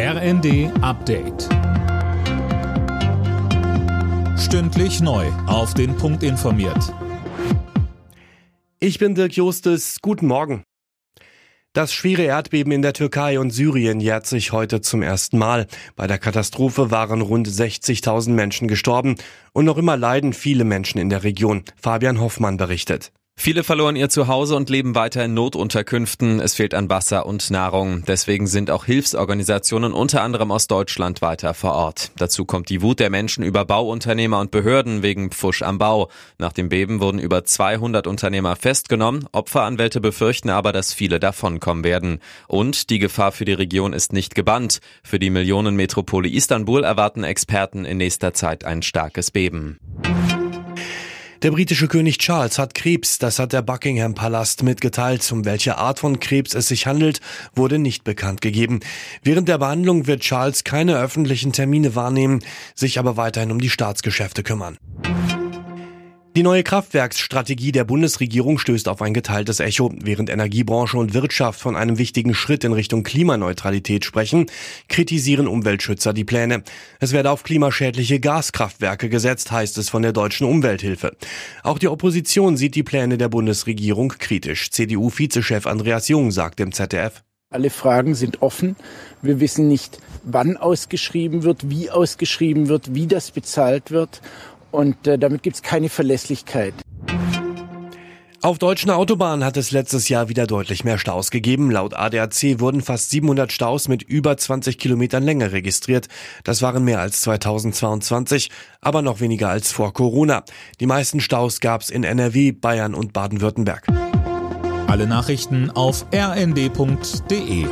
RND Update. Stündlich neu. Auf den Punkt informiert. Ich bin Dirk Justes. Guten Morgen. Das schwere Erdbeben in der Türkei und Syrien jährt sich heute zum ersten Mal. Bei der Katastrophe waren rund 60.000 Menschen gestorben und noch immer leiden viele Menschen in der Region. Fabian Hoffmann berichtet. Viele verloren ihr Zuhause und leben weiter in Notunterkünften. Es fehlt an Wasser und Nahrung. Deswegen sind auch Hilfsorganisationen unter anderem aus Deutschland weiter vor Ort. Dazu kommt die Wut der Menschen über Bauunternehmer und Behörden wegen Pfusch am Bau. Nach dem Beben wurden über 200 Unternehmer festgenommen. Opferanwälte befürchten aber, dass viele davonkommen werden. Und die Gefahr für die Region ist nicht gebannt. Für die Millionenmetropole Istanbul erwarten Experten in nächster Zeit ein starkes Beben. Der britische König Charles hat Krebs, das hat der Buckingham Palast mitgeteilt. Um welche Art von Krebs es sich handelt, wurde nicht bekannt gegeben. Während der Behandlung wird Charles keine öffentlichen Termine wahrnehmen, sich aber weiterhin um die Staatsgeschäfte kümmern. Die neue Kraftwerksstrategie der Bundesregierung stößt auf ein geteiltes Echo. Während Energiebranche und Wirtschaft von einem wichtigen Schritt in Richtung Klimaneutralität sprechen, kritisieren Umweltschützer die Pläne. Es werde auf klimaschädliche Gaskraftwerke gesetzt, heißt es von der deutschen Umwelthilfe. Auch die Opposition sieht die Pläne der Bundesregierung kritisch. CDU-Vizechef Andreas Jung sagt im ZDF. Alle Fragen sind offen. Wir wissen nicht, wann ausgeschrieben wird, wie ausgeschrieben wird, wie das bezahlt wird. Und äh, damit gibt es keine Verlässlichkeit. Auf deutschen Autobahnen hat es letztes Jahr wieder deutlich mehr Staus gegeben. Laut ADAC wurden fast 700 Staus mit über 20 Kilometern Länge registriert. Das waren mehr als 2022, aber noch weniger als vor Corona. Die meisten Staus gab es in NRW, Bayern und Baden-Württemberg. Alle Nachrichten auf rnd.de